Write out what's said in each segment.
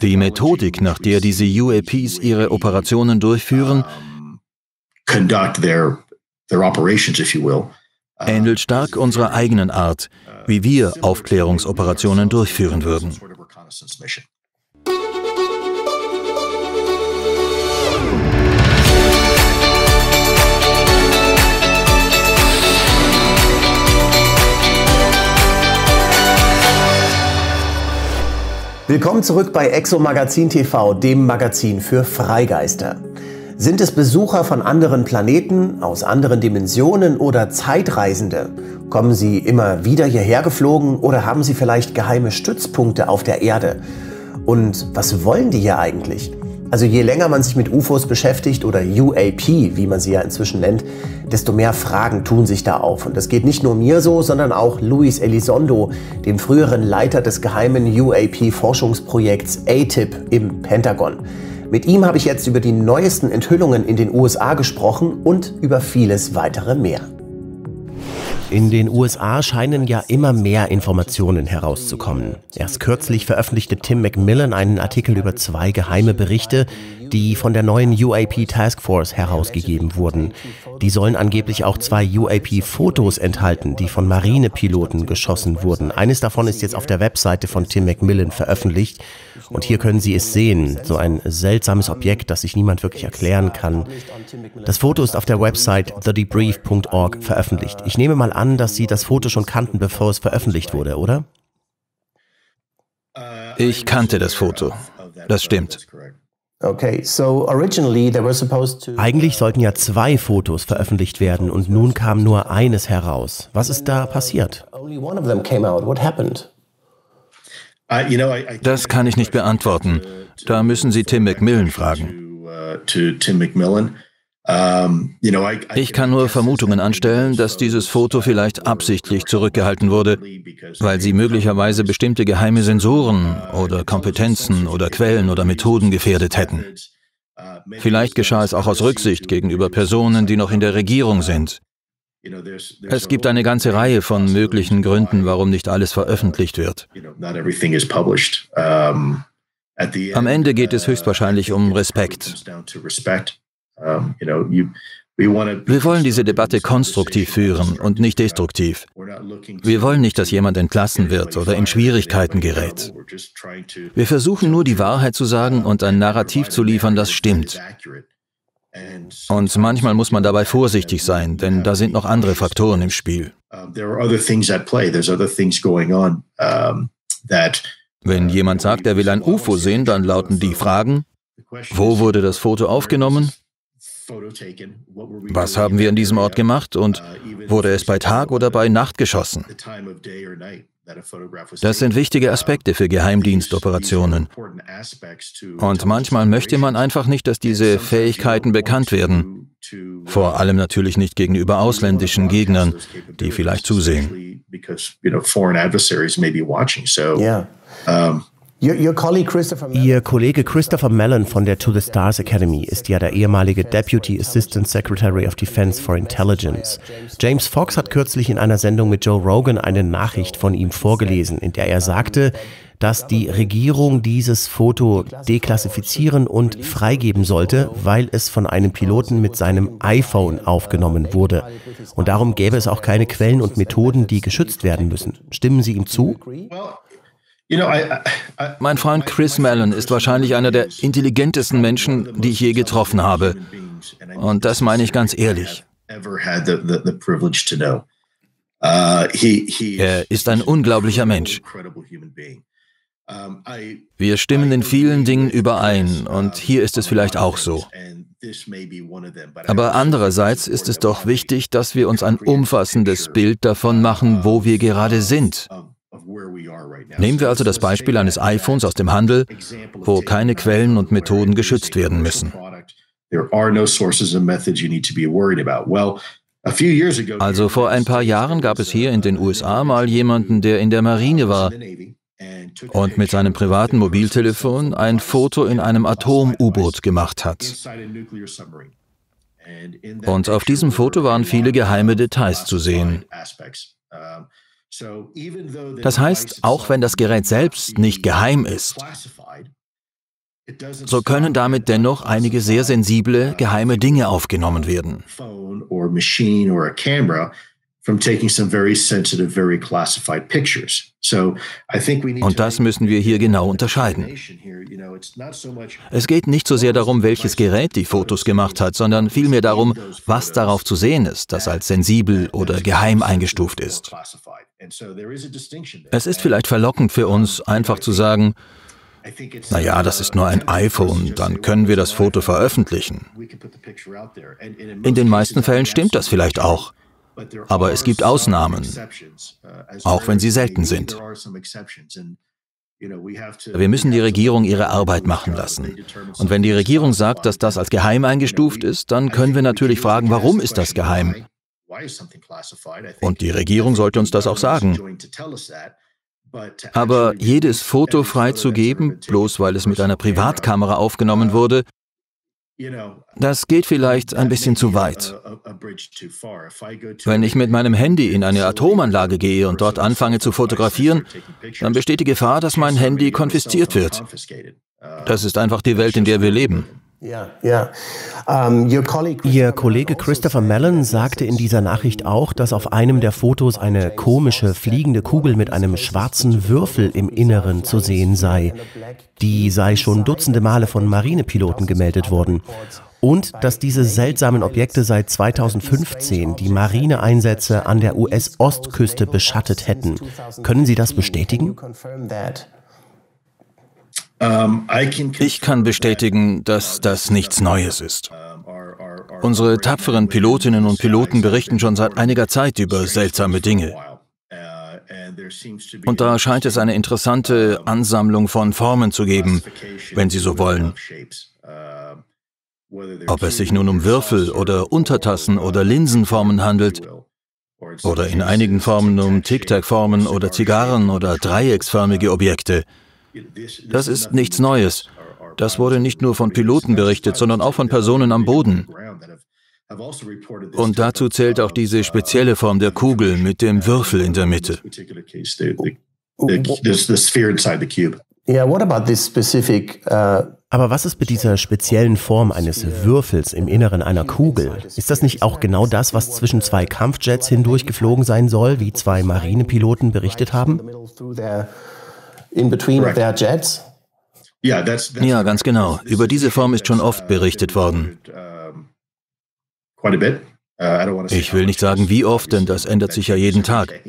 Die Methodik, nach der diese UAPs ihre Operationen durchführen, ähnelt stark unserer eigenen Art, wie wir Aufklärungsoperationen durchführen würden. Willkommen zurück bei Exo Magazin TV, dem Magazin für Freigeister. Sind es Besucher von anderen Planeten, aus anderen Dimensionen oder Zeitreisende? Kommen sie immer wieder hierher geflogen oder haben sie vielleicht geheime Stützpunkte auf der Erde? Und was wollen die hier eigentlich? Also je länger man sich mit UFOs beschäftigt oder UAP, wie man sie ja inzwischen nennt, desto mehr Fragen tun sich da auf. Und das geht nicht nur mir so, sondern auch Luis Elizondo, dem früheren Leiter des geheimen UAP-Forschungsprojekts ATIP im Pentagon. Mit ihm habe ich jetzt über die neuesten Enthüllungen in den USA gesprochen und über vieles weitere mehr. In den USA scheinen ja immer mehr Informationen herauszukommen. Erst kürzlich veröffentlichte Tim McMillan einen Artikel über zwei geheime Berichte, die von der neuen UAP Task Force herausgegeben wurden. Die sollen angeblich auch zwei UAP-Fotos enthalten, die von Marinepiloten geschossen wurden. Eines davon ist jetzt auf der Webseite von Tim McMillan veröffentlicht. Und hier können Sie es sehen. So ein seltsames Objekt, das sich niemand wirklich erklären kann. Das Foto ist auf der Website thedebrief.org veröffentlicht. Ich nehme mal an, dass Sie das Foto schon kannten, bevor es veröffentlicht wurde, oder? Ich kannte das Foto. Das stimmt. Eigentlich sollten ja zwei Fotos veröffentlicht werden und nun kam nur eines heraus. Was ist da passiert? Das kann ich nicht beantworten. Da müssen Sie Tim McMillan fragen. Ich kann nur Vermutungen anstellen, dass dieses Foto vielleicht absichtlich zurückgehalten wurde, weil sie möglicherweise bestimmte geheime Sensoren oder Kompetenzen oder Quellen oder Methoden gefährdet hätten. Vielleicht geschah es auch aus Rücksicht gegenüber Personen, die noch in der Regierung sind. Es gibt eine ganze Reihe von möglichen Gründen, warum nicht alles veröffentlicht wird. Am Ende geht es höchstwahrscheinlich um Respekt. Wir wollen diese Debatte konstruktiv führen und nicht destruktiv. Wir wollen nicht, dass jemand entlassen wird oder in Schwierigkeiten gerät. Wir versuchen nur die Wahrheit zu sagen und ein Narrativ zu liefern, das stimmt. Und manchmal muss man dabei vorsichtig sein, denn da sind noch andere Faktoren im Spiel. Wenn jemand sagt, er will ein UFO sehen, dann lauten die Fragen, wo wurde das Foto aufgenommen? Was haben wir an diesem Ort gemacht und wurde es bei Tag oder bei Nacht geschossen? Das sind wichtige Aspekte für Geheimdienstoperationen. Und manchmal möchte man einfach nicht, dass diese Fähigkeiten bekannt werden. Vor allem natürlich nicht gegenüber ausländischen Gegnern, die vielleicht zusehen. Ja. Ihr Kollege Christopher Mellon von der To the Stars Academy ist ja der ehemalige Deputy Assistant Secretary of Defense for Intelligence. James Fox hat kürzlich in einer Sendung mit Joe Rogan eine Nachricht von ihm vorgelesen, in der er sagte, dass die Regierung dieses Foto deklassifizieren und freigeben sollte, weil es von einem Piloten mit seinem iPhone aufgenommen wurde. Und darum gäbe es auch keine Quellen und Methoden, die geschützt werden müssen. Stimmen Sie ihm zu? Mein Freund Chris Mellon ist wahrscheinlich einer der intelligentesten Menschen, die ich je getroffen habe. Und das meine ich ganz ehrlich. Er ist ein unglaublicher Mensch. Wir stimmen in vielen Dingen überein und hier ist es vielleicht auch so. Aber andererseits ist es doch wichtig, dass wir uns ein umfassendes Bild davon machen, wo wir gerade sind. Nehmen wir also das Beispiel eines iPhones aus dem Handel, wo keine Quellen und Methoden geschützt werden müssen. Also vor ein paar Jahren gab es hier in den USA mal jemanden, der in der Marine war und mit seinem privaten Mobiltelefon ein Foto in einem Atom-U-Boot gemacht hat. Und auf diesem Foto waren viele geheime Details zu sehen. Das heißt, auch wenn das Gerät selbst nicht geheim ist, so können damit dennoch einige sehr sensible, geheime Dinge aufgenommen werden. Und das müssen wir hier genau unterscheiden. Es geht nicht so sehr darum, welches Gerät die Fotos gemacht hat, sondern vielmehr darum, was darauf zu sehen ist, das als sensibel oder geheim eingestuft ist. Es ist vielleicht verlockend für uns, einfach zu sagen, naja, das ist nur ein iPhone, dann können wir das Foto veröffentlichen. In den meisten Fällen stimmt das vielleicht auch. Aber es gibt Ausnahmen, auch wenn sie selten sind. Wir müssen die Regierung ihre Arbeit machen lassen. Und wenn die Regierung sagt, dass das als geheim eingestuft ist, dann können wir natürlich fragen, warum ist das geheim? Und die Regierung sollte uns das auch sagen. Aber jedes Foto freizugeben, bloß weil es mit einer Privatkamera aufgenommen wurde, das geht vielleicht ein bisschen zu weit. Wenn ich mit meinem Handy in eine Atomanlage gehe und dort anfange zu fotografieren, dann besteht die Gefahr, dass mein Handy konfisziert wird. Das ist einfach die Welt, in der wir leben. Ja, ja. Um, Ihr Kollege Christopher Mellon sagte in dieser Nachricht auch, dass auf einem der Fotos eine komische fliegende Kugel mit einem schwarzen Würfel im Inneren zu sehen sei. Die sei schon dutzende Male von Marinepiloten gemeldet worden. Und dass diese seltsamen Objekte seit 2015 die Marineeinsätze an der US-Ostküste beschattet hätten. Können Sie das bestätigen? Ähm, ich kann bestätigen, dass das nichts Neues ist. Unsere tapferen Pilotinnen und Piloten berichten schon seit einiger Zeit über seltsame Dinge. Und da scheint es eine interessante Ansammlung von Formen zu geben, wenn Sie so wollen. Ob es sich nun um Würfel oder Untertassen oder Linsenformen handelt, oder in einigen Formen um Tic-Tac-Formen oder Zigarren oder dreiecksförmige Objekte. Das ist nichts Neues. Das wurde nicht nur von Piloten berichtet, sondern auch von Personen am Boden. Und dazu zählt auch diese spezielle Form der Kugel mit dem Würfel in der Mitte. aber was ist mit dieser speziellen Form eines Würfels im Inneren einer Kugel? Ist das nicht auch genau das, was zwischen zwei Kampfjets hindurch geflogen sein soll, wie zwei Marinepiloten berichtet haben? In between Correct. their jets? Ja, ganz genau. Über diese Form ist schon oft berichtet worden. Uh, ich will nicht sagen, wie oft, denn das ändert sich ja jeden Tag.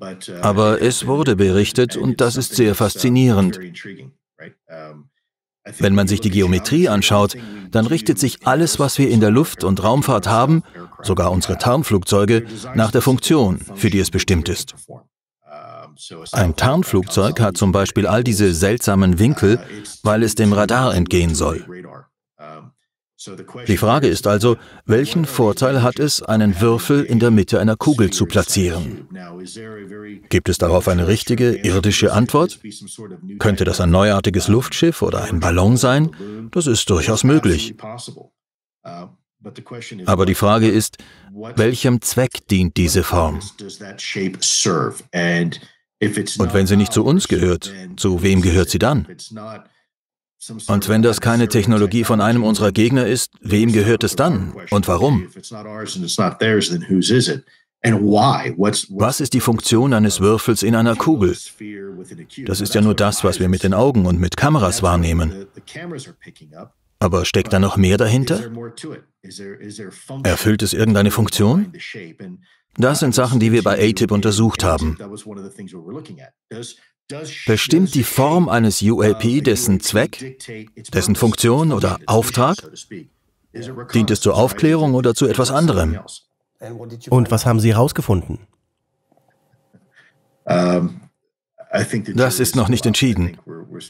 Uh, Aber es wurde berichtet und das ist sehr faszinierend. Wenn man sich die Geometrie anschaut, dann richtet sich alles, was wir in der Luft- und Raumfahrt haben, sogar unsere Tarnflugzeuge, nach der Funktion, für die es bestimmt ist. Ein Tarnflugzeug hat zum Beispiel all diese seltsamen Winkel, weil es dem Radar entgehen soll. Die Frage ist also, welchen Vorteil hat es, einen Würfel in der Mitte einer Kugel zu platzieren? Gibt es darauf eine richtige irdische Antwort? Könnte das ein neuartiges Luftschiff oder ein Ballon sein? Das ist durchaus möglich. Aber die Frage ist, welchem Zweck dient diese Form? Und wenn sie nicht zu uns gehört, zu wem gehört sie dann? Und wenn das keine Technologie von einem unserer Gegner ist, wem gehört es dann und warum? Was ist die Funktion eines Würfels in einer Kugel? Das ist ja nur das, was wir mit den Augen und mit Kameras wahrnehmen. Aber steckt da noch mehr dahinter? Erfüllt es irgendeine Funktion? Das sind Sachen, die wir bei ATIP untersucht haben. Bestimmt die Form eines UAP dessen Zweck, dessen Funktion oder Auftrag? Dient es zur Aufklärung oder zu etwas anderem? Und was haben Sie herausgefunden? Das ist noch nicht entschieden.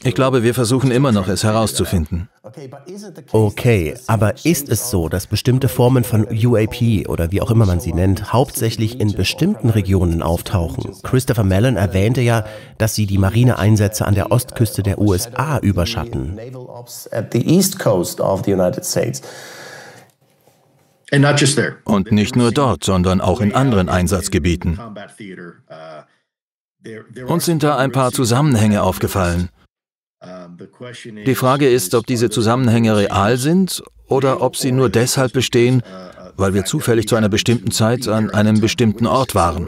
Ich glaube, wir versuchen immer noch, es herauszufinden. Okay, aber ist es so, dass bestimmte Formen von UAP oder wie auch immer man sie nennt, hauptsächlich in bestimmten Regionen auftauchen? Christopher Mellon erwähnte ja, dass sie die Marineeinsätze an der Ostküste der USA überschatten. Und nicht nur dort, sondern auch in anderen Einsatzgebieten. Uns sind da ein paar Zusammenhänge aufgefallen. Die Frage ist, ob diese Zusammenhänge real sind oder ob sie nur deshalb bestehen, weil wir zufällig zu einer bestimmten Zeit an einem bestimmten Ort waren.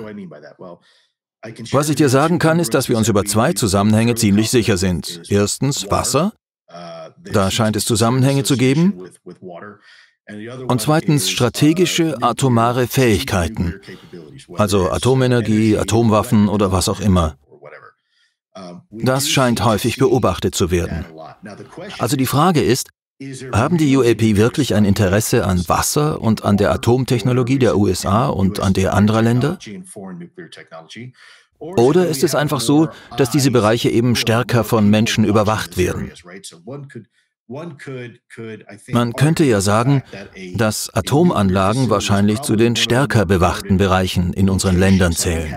Was ich dir sagen kann, ist, dass wir uns über zwei Zusammenhänge ziemlich sicher sind. Erstens Wasser. Da scheint es Zusammenhänge zu geben. Und zweitens strategische atomare Fähigkeiten. Also Atomenergie, Atomwaffen oder was auch immer. Das scheint häufig beobachtet zu werden. Also die Frage ist, haben die UAP wirklich ein Interesse an Wasser und an der Atomtechnologie der USA und an der anderer Länder? Oder ist es einfach so, dass diese Bereiche eben stärker von Menschen überwacht werden? Man könnte ja sagen, dass Atomanlagen wahrscheinlich zu den stärker bewachten Bereichen in unseren Ländern zählen.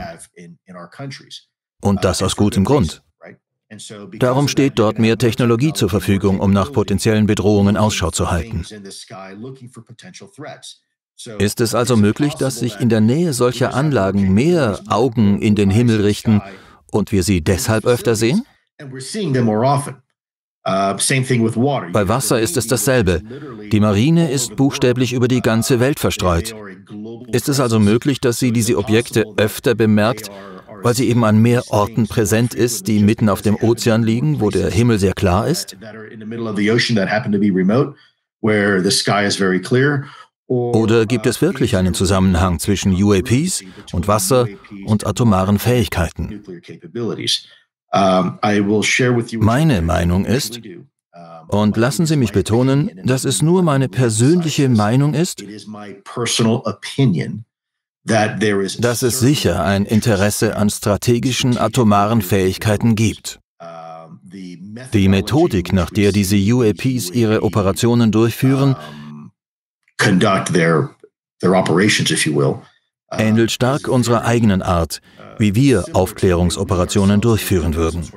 Und das aus gutem Grund. Darum steht dort mehr Technologie zur Verfügung, um nach potenziellen Bedrohungen Ausschau zu halten. Ist es also möglich, dass sich in der Nähe solcher Anlagen mehr Augen in den Himmel richten und wir sie deshalb öfter sehen? Bei Wasser ist es dasselbe. Die Marine ist buchstäblich über die ganze Welt verstreut. Ist es also möglich, dass sie diese Objekte öfter bemerkt, weil sie eben an mehr Orten präsent ist, die mitten auf dem Ozean liegen, wo der Himmel sehr klar ist? Oder gibt es wirklich einen Zusammenhang zwischen UAPs und Wasser und atomaren Fähigkeiten? Meine Meinung ist, und lassen Sie mich betonen, dass es nur meine persönliche Meinung ist, dass es sicher ein Interesse an strategischen atomaren Fähigkeiten gibt. Die Methodik, nach der diese UAPs ihre Operationen durchführen, ähnelt stark unserer eigenen Art, wie wir Aufklärungsoperationen durchführen würden.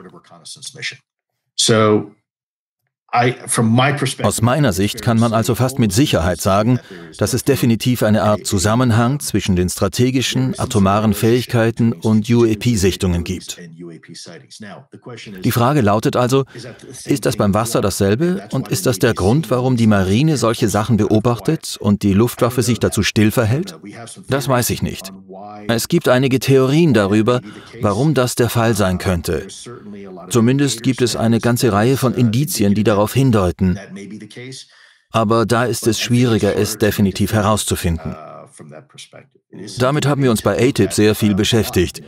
Aus meiner Sicht kann man also fast mit Sicherheit sagen, dass es definitiv eine Art Zusammenhang zwischen den strategischen, atomaren Fähigkeiten und UAP-Sichtungen gibt. Die Frage lautet also, ist das beim Wasser dasselbe und ist das der Grund, warum die Marine solche Sachen beobachtet und die Luftwaffe sich dazu still verhält? Das weiß ich nicht. Es gibt einige Theorien darüber, warum das der Fall sein könnte. Zumindest gibt es eine ganze Reihe von Indizien, die darauf hindeuten. Aber da ist es schwieriger, es definitiv herauszufinden. Damit haben wir uns bei ATIP sehr viel beschäftigt.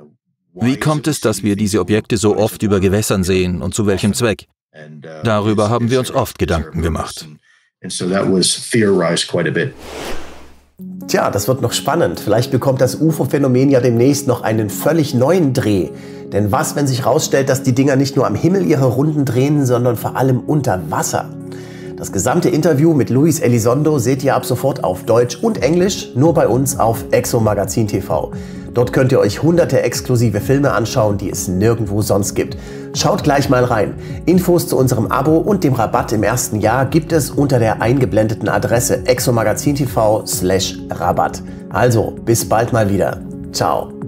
Wie kommt es, dass wir diese Objekte so oft über Gewässern sehen und zu welchem Zweck? Darüber haben wir uns oft Gedanken gemacht. Tja, das wird noch spannend. Vielleicht bekommt das UFO-Phänomen ja demnächst noch einen völlig neuen Dreh. Denn was, wenn sich herausstellt, dass die Dinger nicht nur am Himmel ihre Runden drehen, sondern vor allem unter Wasser? Das gesamte Interview mit Luis Elizondo seht ihr ab sofort auf Deutsch und Englisch nur bei uns auf Exo Magazin TV. Dort könnt ihr euch hunderte exklusive Filme anschauen, die es nirgendwo sonst gibt. Schaut gleich mal rein. Infos zu unserem Abo und dem Rabatt im ersten Jahr gibt es unter der eingeblendeten Adresse exomagazin.tv slash Rabatt. Also, bis bald mal wieder. Ciao.